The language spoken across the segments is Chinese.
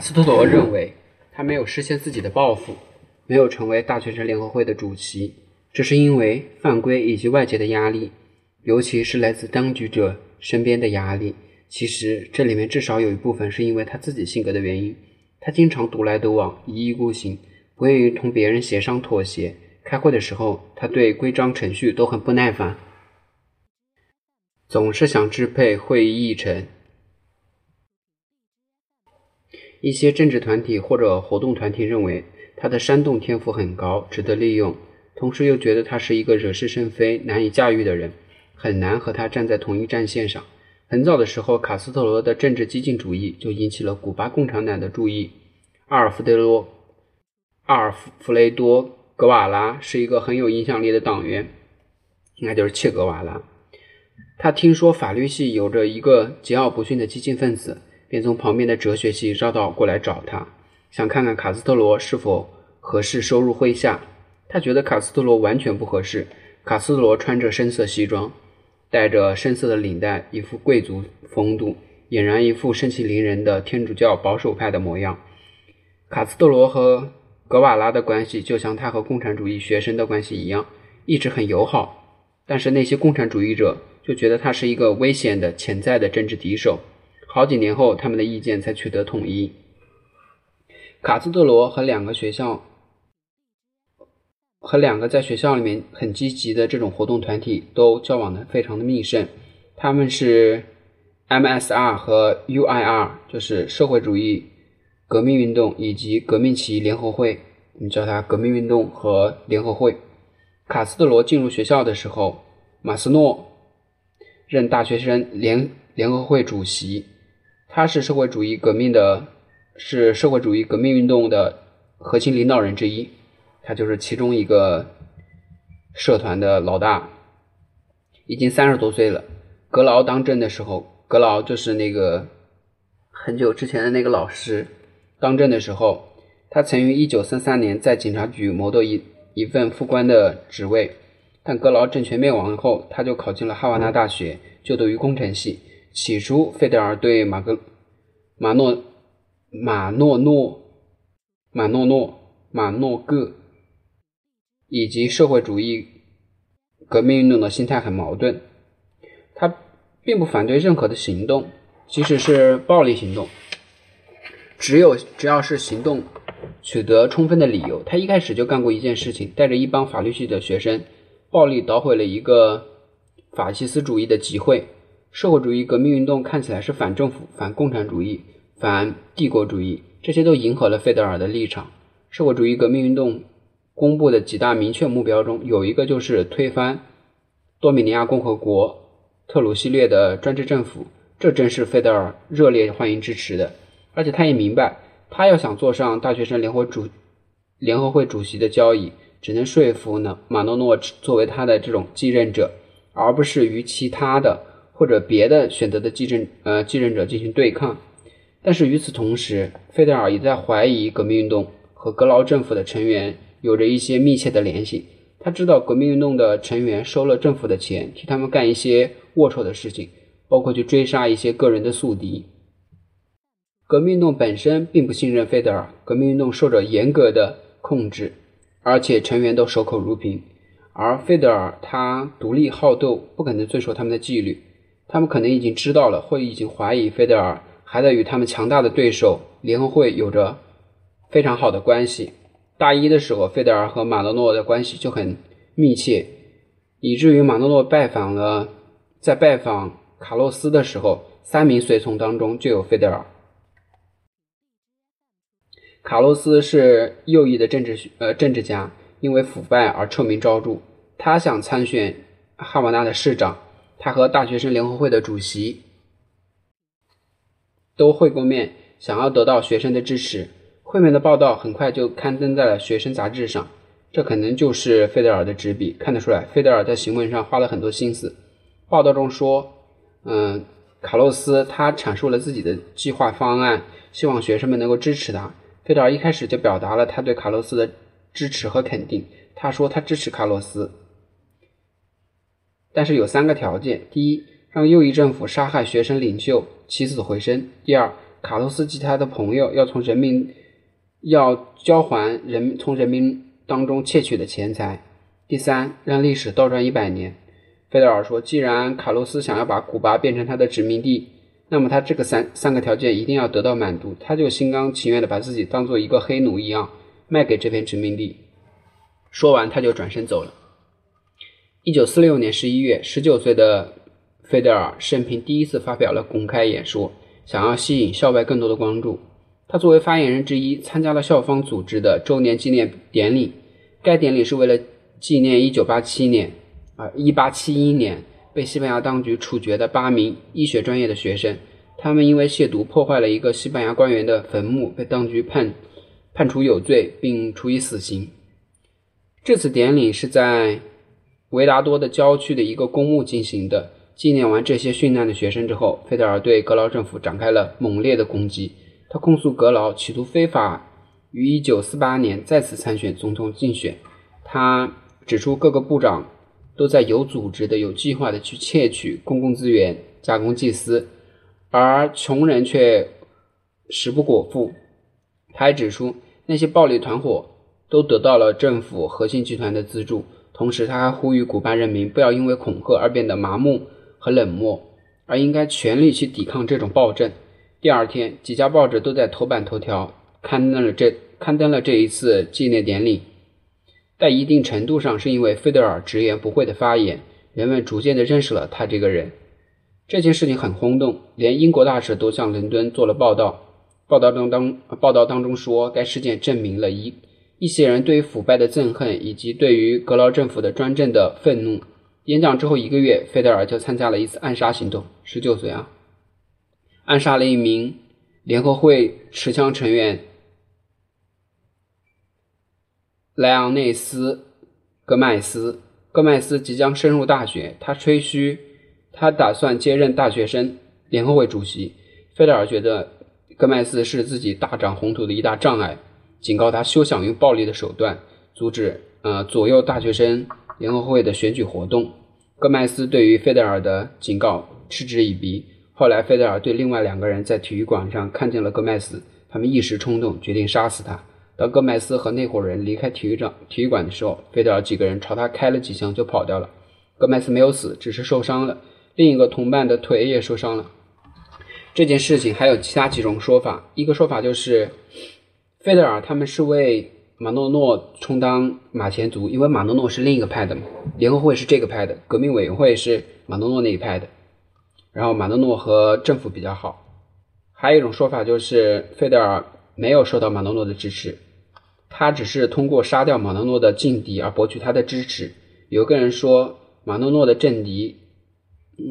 卡斯特罗认为，他没有实现自己的抱负，没有成为大学生联合会的主席，这是因为犯规以及外界的压力，尤其是来自当局者身边的压力。其实这里面至少有一部分是因为他自己性格的原因，他经常独来独往，一意孤行，不愿意同别人协商妥协。开会的时候，他对规章程序都很不耐烦，总是想支配会议议程。一些政治团体或者活动团体认为他的煽动天赋很高，值得利用，同时又觉得他是一个惹是生非、难以驾驭的人，很难和他站在同一战线上。很早的时候，卡斯特罗的政治激进主义就引起了古巴共产党的注意。阿尔弗德罗·阿尔弗雷多·格瓦拉是一个很有影响力的党员，应该就是切格瓦拉。他听说法律系有着一个桀骜不驯的激进分子，便从旁边的哲学系绕道过来找他，想看看卡斯特罗是否合适收入麾下。他觉得卡斯特罗完全不合适。卡斯特罗穿着深色西装。戴着深色的领带，一副贵族风度，俨然一副盛气凌人的天主教保守派的模样。卡斯特罗和格瓦拉的关系就像他和共产主义学生的关系一样，一直很友好。但是那些共产主义者就觉得他是一个危险的潜在的政治敌手。好几年后，他们的意见才取得统一。卡斯特罗和两个学校。和两个在学校里面很积极的这种活动团体都交往的非常的密切，他们是 MSR 和 UIR，就是社会主义革命运动以及革命起义联合会，我们叫它革命运动和联合会。卡斯特罗进入学校的时候，马斯诺任大学生联联合会主席，他是社会主义革命的，是社会主义革命运动的核心领导人之一。他就是其中一个社团的老大，已经三十多岁了。格劳当政的时候，格劳就是那个很久之前的那个老师。当政的时候，他曾于一九三三年在警察局谋得一一份副官的职位。但格劳政权灭亡后，他就考进了哈瓦那大学，就读于工程系。起初，费德尔对马格马诺马诺诺马诺诺马诺戈。以及社会主义革命运动的心态很矛盾，他并不反对任何的行动，即使是暴力行动，只有只要是行动取得充分的理由。他一开始就干过一件事情，带着一帮法律系的学生，暴力捣毁了一个法西斯主义的集会。社会主义革命运动看起来是反政府、反共产主义、反帝国主义，这些都迎合了费德尔的立场。社会主义革命运动。公布的几大明确目标中，有一个就是推翻多米尼亚共和国特鲁西略的专制政府，这正是费德尔热烈欢迎支持的。而且他也明白，他要想坐上大学生联合主联合会主席的交椅，只能说服呢马诺诺作为他的这种继任者，而不是与其他的或者别的选择的继任呃继任者进行对抗。但是与此同时，费德尔也在怀疑革命运动和格劳政府的成员。有着一些密切的联系。他知道革命运动的成员收了政府的钱，替他们干一些龌龊的事情，包括去追杀一些个人的宿敌。革命运动本身并不信任费德尔，革命运动受着严格的控制，而且成员都守口如瓶。而费德尔他独立好斗，不可能遵守他们的纪律。他们可能已经知道了，或已经怀疑费德尔还在与他们强大的对手联合会有着非常好的关系。大一的时候，费德尔和马诺诺的关系就很密切，以至于马诺诺拜访了，在拜访卡洛斯的时候，三名随从当中就有费德尔。卡洛斯是右翼的政治呃政治家，因为腐败而臭名昭著。他想参选哈瓦那的市长，他和大学生联合会的主席都会过面，想要得到学生的支持。会面的报道很快就刊登在了学生杂志上，这可能就是费德尔的执笔。看得出来，费德尔在行文上花了很多心思。报道中说，嗯，卡洛斯他阐述了自己的计划方案，希望学生们能够支持他。费德尔一开始就表达了他对卡洛斯的支持和肯定。他说他支持卡洛斯，但是有三个条件：第一，让右翼政府杀害学生领袖，起死回生；第二，卡洛斯及他的朋友要从人民要交还人从人民当中窃取的钱财。第三，让历史倒转一百年。费德尔说：“既然卡洛斯想要把古巴变成他的殖民地，那么他这个三三个条件一定要得到满足。他就心甘情愿的把自己当做一个黑奴一样卖给这片殖民地。”说完，他就转身走了。一九四六年十一月，十九岁的费德尔生平第一次发表了公开演说，想要吸引校外更多的关注。他作为发言人之一，参加了校方组织的周年纪念典礼。该典礼是为了纪念一九八七年。啊，一八七一年被西班牙当局处决的八名医学专业的学生，他们因为亵渎破坏了一个西班牙官员的坟墓，被当局判判处有罪，并处以死刑。这次典礼是在维达多的郊区的一个公墓进行的。纪念完这些殉难的学生之后，费德尔对格劳政府展开了猛烈的攻击。他控诉格劳企图非法于一九四八年再次参选总统竞选。他指出各个部长。都在有组织的、有计划的去窃取公共资源，加工祭司，而穷人却食不果腹。他还指出，那些暴力团伙都得到了政府核心集团的资助。同时，他还呼吁古巴人民不要因为恐吓而变得麻木和冷漠，而应该全力去抵抗这种暴政。第二天，几家报纸都在头版头条刊登了这刊登了这一次纪念典礼。在一定程度上，是因为费德尔直言不讳的发言，人们逐渐的认识了他这个人。这件事情很轰动，连英国大使都向伦敦做了报道。报道当当报道当中说，该事件证明了一一些人对于腐败的憎恨，以及对于格劳政府的专政的愤怒。演讲之后一个月，费德尔就参加了一次暗杀行动，十九岁啊，暗杀了一名联合会持枪成员。莱昂内斯·戈麦斯，戈麦斯即将升入大学，他吹嘘他打算接任大学生联合会主席。费德尔觉得戈麦斯是自己大展宏图的一大障碍，警告他休想用暴力的手段阻止呃左右大学生联合会的选举活动。戈麦斯对于费德尔的警告嗤之以鼻。后来，费德尔对另外两个人在体育馆上看见了戈麦斯，他们一时冲动，决定杀死他。当戈麦斯和那伙人离开体育场、体育馆的时候，费德尔几个人朝他开了几枪就跑掉了。戈麦斯没有死，只是受伤了。另一个同伴的腿也受伤了。这件事情还有其他几种说法。一个说法就是，费德尔他们是为马诺诺充当马前卒，因为马诺诺是另一个派的嘛，联合会是这个派的，革命委员会是马诺诺那一派的。然后马诺诺和政府比较好。还有一种说法就是，费德尔没有受到马诺诺的支持。他只是通过杀掉马诺诺的劲敌而博取他的支持。有个人说，马诺诺的政敌，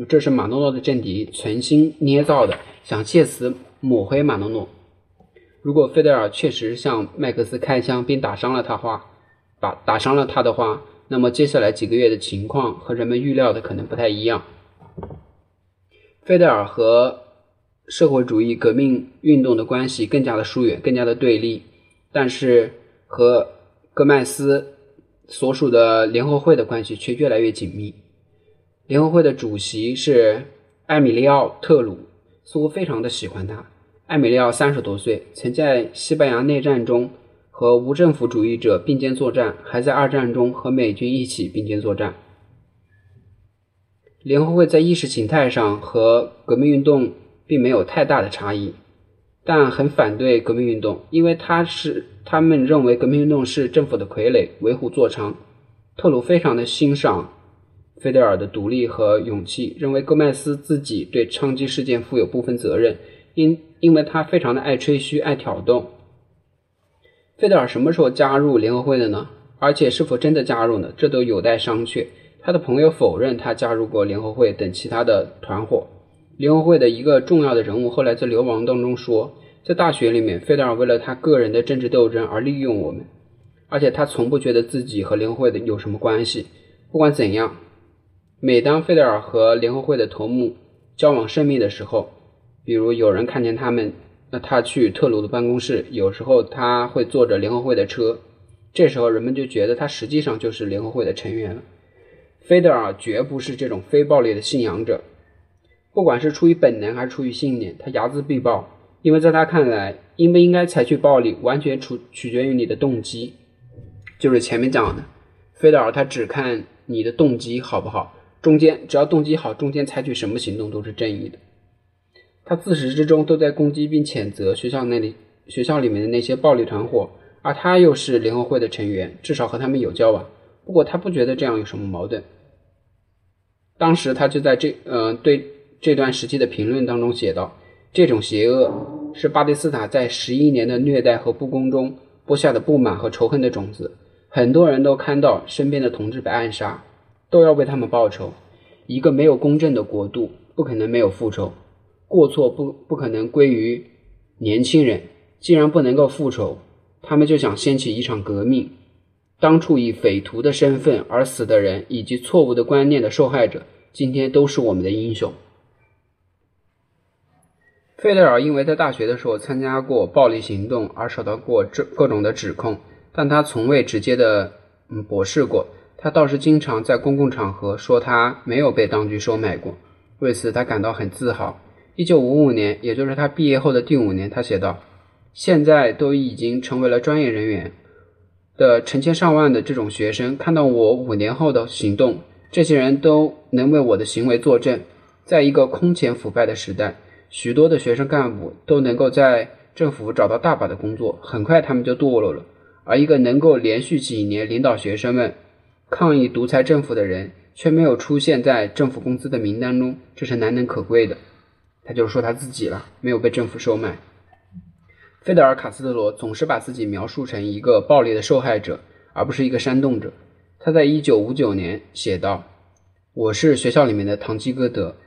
这是马诺诺的政敌存心捏造的，想借此抹黑马诺诺。如果费德尔确实向麦克斯开枪并打伤了他话，把打伤了他的话，那么接下来几个月的情况和人们预料的可能不太一样。费德尔和社会主义革命运动的关系更加的疏远，更加的对立，但是。和戈麦斯所属的联合会的关系却越来越紧密。联合会的主席是艾米利奥·特鲁，似乎非常的喜欢他。艾米利奥三十多岁，曾在西班牙内战中和无政府主义者并肩作战，还在二战中和美军一起并肩作战。联合会在意识形态上和革命运动并没有太大的差异。但很反对革命运动，因为他是他们认为革命运动是政府的傀儡，为虎作伥。特鲁非常的欣赏费德尔的独立和勇气，认为戈麦斯自己对枪击事件负有部分责任，因因为他非常的爱吹嘘、爱挑逗。费德尔什么时候加入联合会的呢？而且是否真的加入呢？这都有待商榷。他的朋友否认他加入过联合会等其他的团伙。联合会的一个重要的人物后来在流亡当中说，在大学里面，费德尔为了他个人的政治斗争而利用我们，而且他从不觉得自己和联合会的有什么关系。不管怎样，每当费德尔和联合会的头目交往甚密的时候，比如有人看见他们，那他去特鲁的办公室，有时候他会坐着联合会的车，这时候人们就觉得他实际上就是联合会的成员了。菲德尔绝不是这种非暴力的信仰者。不管是出于本能还是出于信念，他睚眦必报，因为在他看来，应不应该采取暴力，完全取取决于你的动机。就是前面讲的，菲德尔他只看你的动机好不好，中间只要动机好，中间采取什么行动都是正义的。他自始至终都在攻击并谴责学校那里学校里面的那些暴力团伙，而他又是联合会的成员，至少和他们有交往。不过他不觉得这样有什么矛盾。当时他就在这呃对这段时期的评论当中写道：“这种邪恶是巴蒂斯塔在十一年的虐待和不公中播下的不满和仇恨的种子。很多人都看到身边的同志被暗杀，都要为他们报仇。一个没有公正的国度，不可能没有复仇。过错不不可能归于年轻人。既然不能够复仇，他们就想掀起一场革命。”当初以匪徒的身份而死的人，以及错误的观念的受害者，今天都是我们的英雄。费德尔因为在大学的时候参加过暴力行动而受到过这各种的指控，但他从未直接的嗯驳斥过。他倒是经常在公共场合说他没有被当局收买过，为此他感到很自豪。一九五五年，也就是他毕业后的第五年，他写道：“现在都已经成为了专业人员。”的成千上万的这种学生看到我五年后的行动，这些人都能为我的行为作证。在一个空前腐败的时代，许多的学生干部都能够在政府找到大把的工作，很快他们就堕落了。而一个能够连续几年领导学生们抗议独裁政府的人，却没有出现在政府工资的名单中，这是难能可贵的。他就是说他自己了，没有被政府收买。费德尔·卡斯特罗总是把自己描述成一个暴力的受害者，而不是一个煽动者。他在1959年写道：“我是学校里面的堂吉诃德，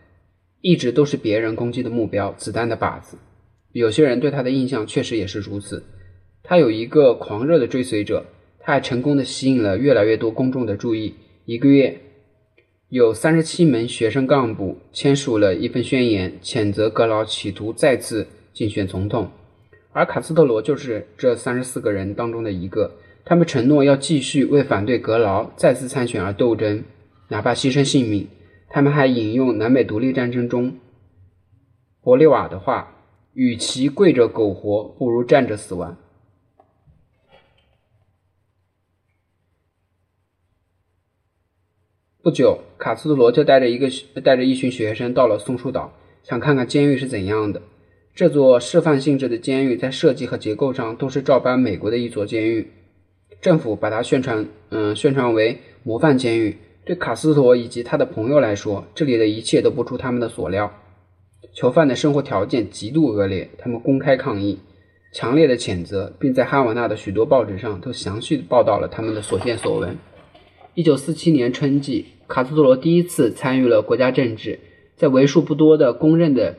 一直都是别人攻击的目标，子弹的靶子。”有些人对他的印象确实也是如此。他有一个狂热的追随者，他还成功的吸引了越来越多公众的注意。一个月，有三十七名学生干部签署了一份宣言，谴责格劳企图再次竞选总统。而卡斯特罗就是这三十四个人当中的一个。他们承诺要继续为反对格劳再次参选而斗争，哪怕牺牲性命。他们还引用南北独立战争中博利瓦的话：“与其跪着苟活，不如站着死亡。”不久，卡斯特罗就带着一个带着一群学生到了松树岛，想看看监狱是怎样的。这座示范性质的监狱在设计和结构上都是照搬美国的一所监狱，政府把它宣传，嗯，宣传为模范监狱。对卡斯托以及他的朋友来说，这里的一切都不出他们的所料。囚犯的生活条件极度恶劣，他们公开抗议，强烈的谴责，并在哈瓦那的许多报纸上都详细报道了他们的所见所闻。一九四七年春季，卡斯特罗第一次参与了国家政治，在为数不多的公认的。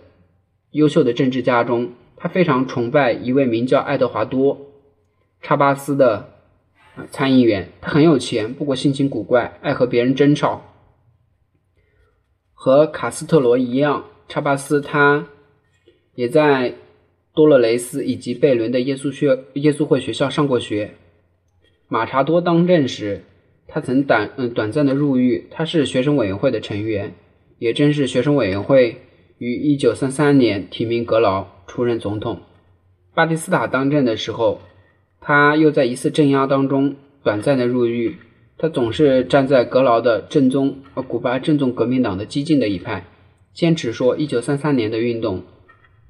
优秀的政治家中，他非常崇拜一位名叫爱德华多·查巴斯的参议员。他很有钱，不过性情古怪，爱和别人争吵。和卡斯特罗一样，查巴斯他也在多勒雷斯以及贝伦的耶稣学耶稣会学校上过学。马查多当政时，他曾短嗯短暂的入狱。他是学生委员会的成员，也正是学生委员会。于一九三三年提名格劳出任总统。巴蒂斯塔当政的时候，他又在一次镇压当中短暂的入狱。他总是站在格劳的正宗，呃，古巴正宗革命党的激进的一派，坚持说一九三三年的运动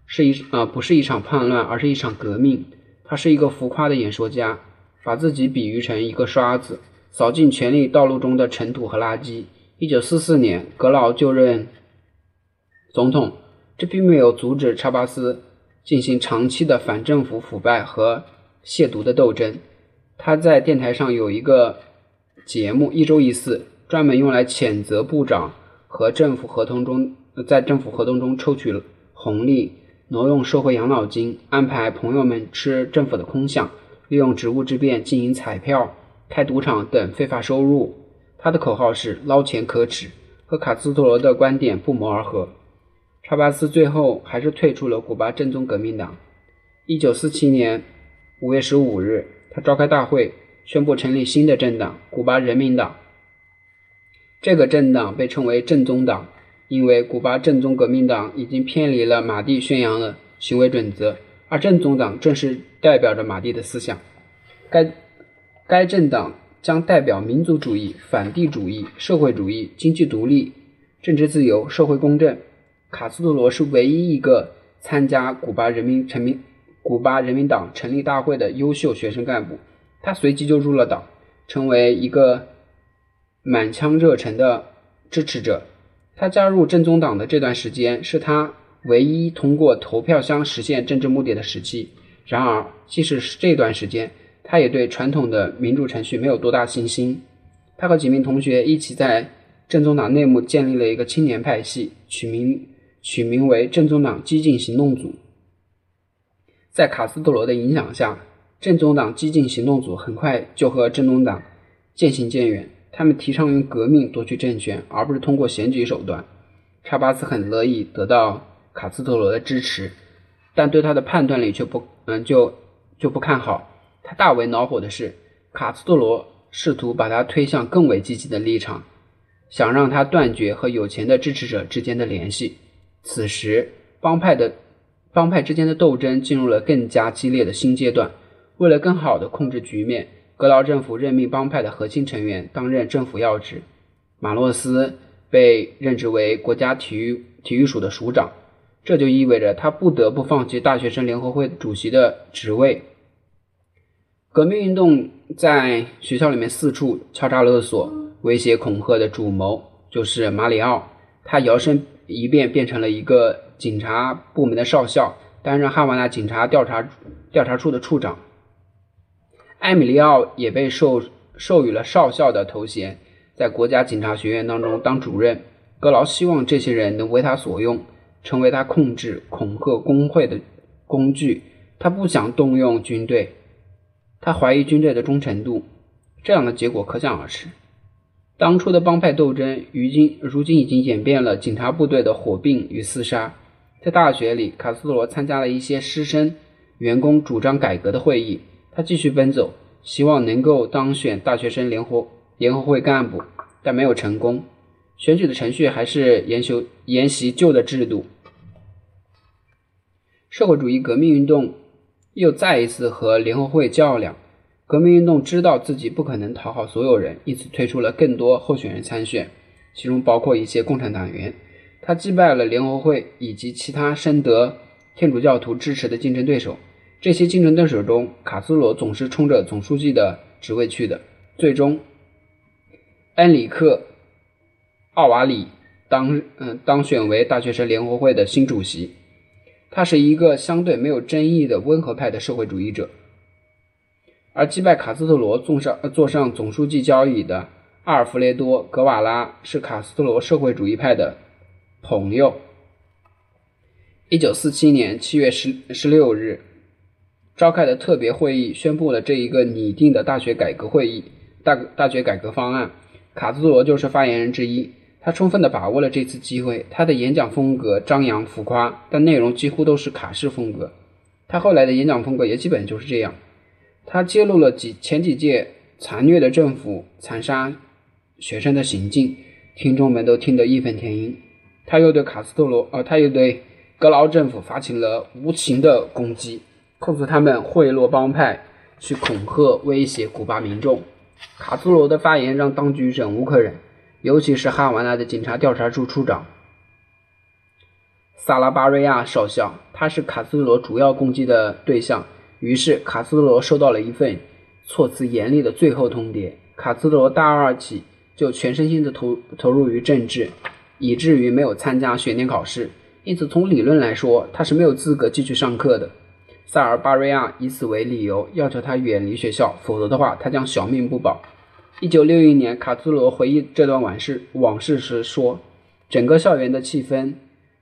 是一呃不是一场叛乱，而是一场革命。他是一个浮夸的演说家，把自己比喻成一个刷子，扫尽权力道路中的尘土和垃圾。一九四四年，格劳就任。总统，这并没有阻止查巴斯进行长期的反政府腐败和亵渎的斗争。他在电台上有一个节目，一周一次，专门用来谴责部长和政府合同中在政府合同中抽取红利、挪用社会养老金、安排朋友们吃政府的空饷、利用职务之便经营彩票、开赌场等非法收入。他的口号是“捞钱可耻”，和卡斯特罗的观点不谋而合。查巴斯最后还是退出了古巴正宗革命党。一九四七年五月十五日，他召开大会，宣布成立新的政党——古巴人民党。这个政党被称为正宗党，因为古巴正宗革命党已经偏离了马蒂宣扬的行为准则，而正宗党正是代表着马蒂的思想。该该政党将代表民族主义、反帝主义、社会主义、经济独立、政治自由、社会公正。卡斯特罗是唯一一个参加古巴人民成民古巴人民党成立大会的优秀学生干部，他随即就入了党，成为一个满腔热忱的支持者。他加入正宗党的这段时间，是他唯一通过投票箱实现政治目的的时期。然而，即使是这段时间，他也对传统的民主程序没有多大信心。他和几名同学一起在正宗党内部建立了一个青年派系，取名取名为正宗党激进行动组。在卡斯特罗的影响下，正宗党激进行动组很快就和正宗党渐行渐远。他们提倡用革命夺取政权，而不是通过选举手段。查巴斯很乐意得到卡斯特罗的支持，但对他的判断力却不嗯就就不看好。他大为恼火的是，卡斯特罗试图把他推向更为积极的立场，想让他断绝和有钱的支持者之间的联系。此时，帮派的帮派之间的斗争进入了更加激烈的新阶段。为了更好地控制局面，格劳政府任命帮派的核心成员担任政府要职。马洛斯被任职为国家体育体育署的署长，这就意味着他不得不放弃大学生联合会主席的职位。革命运动在学校里面四处敲诈勒索、威胁恐吓的主谋就是马里奥。他摇身一变变成了一个警察部门的少校，担任哈瓦那警察调查调查处的处长。埃米利奥也被授授予了少校的头衔，在国家警察学院当中当主任。格劳希望这些人能为他所用，成为他控制、恐吓工会的工具。他不想动用军队。他怀疑军队的忠诚度，这样的结果可想而知。当初的帮派斗争，如今如今已经演变了警察部队的火并与厮杀。在大学里，卡斯特罗参加了一些师生、员工主张改革的会议。他继续奔走，希望能够当选大学生联合联合会干部，但没有成功。选举的程序还是沿袭沿袭旧的制度。社会主义革命运动。又再一次和联合会较量。革命运动知道自己不可能讨好所有人，因此推出了更多候选人参选，其中包括一些共产党员。他击败了联合会以及其他深得天主教徒支持的竞争对手。这些竞争对手中，卡斯罗总是冲着总书记的职位去的。最终，恩里克·奥瓦里当嗯当选为大学生联合会的新主席。他是一个相对没有争议的温和派的社会主义者，而击败卡斯特罗坐上坐上总书记交椅的阿尔弗雷多·格瓦拉是卡斯特罗社会主义派的朋友。一九四七年七月十十六日召开的特别会议宣布了这一个拟定的大学改革会议大大学改革方案，卡斯特罗就是发言人之一。他充分地把握了这次机会。他的演讲风格张扬浮夸，但内容几乎都是卡式风格。他后来的演讲风格也基本就是这样。他揭露了几前几届残虐的政府残杀学生的行径，听众们都听得义愤填膺。他又对卡斯特罗，呃，他又对格劳政府发起了无情的攻击，控诉他们贿赂帮派，去恐吓威胁古巴民众。卡斯特罗的发言让当局忍无可忍。尤其是哈瓦那的警察调查处处长萨拉巴瑞亚少校，他是卡斯罗主要攻击的对象。于是，卡斯罗收到了一份措辞严厉的最后通牒。卡斯罗大二起就全身心的投投入于政治，以至于没有参加学年考试，因此从理论来说，他是没有资格继续上课的。萨尔巴瑞亚以此为理由，要求他远离学校，否则的话，他将小命不保。一九六一年，卡斯罗回忆这段往事往事时说：“整个校园的气氛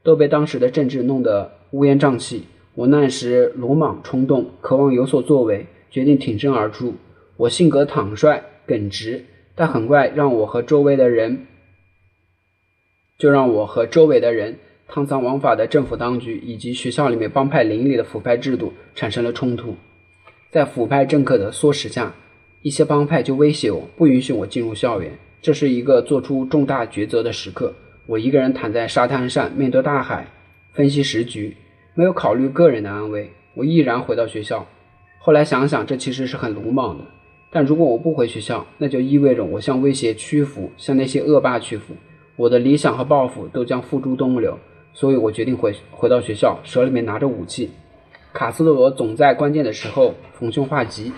都被当时的政治弄得乌烟瘴气。我那时鲁莽冲动，渴望有所作为，决定挺身而出。我性格坦率耿直，但很快让我和周围的人，就让我和周围的人贪赃枉法的政府当局以及学校里面帮派林立的腐败制度产生了冲突。在腐败政客的唆使下。”一些帮派就威胁我，不允许我进入校园。这是一个做出重大抉择的时刻。我一个人躺在沙滩上，面对大海，分析时局。没有考虑个人的安危，我毅然回到学校。后来想想，这其实是很鲁莽的。但如果我不回学校，那就意味着我向威胁屈服，向那些恶霸屈服，我的理想和抱负都将付诸东流。所以我决定回回到学校，手里面拿着武器。卡斯特罗总在关键的时候逢凶化吉。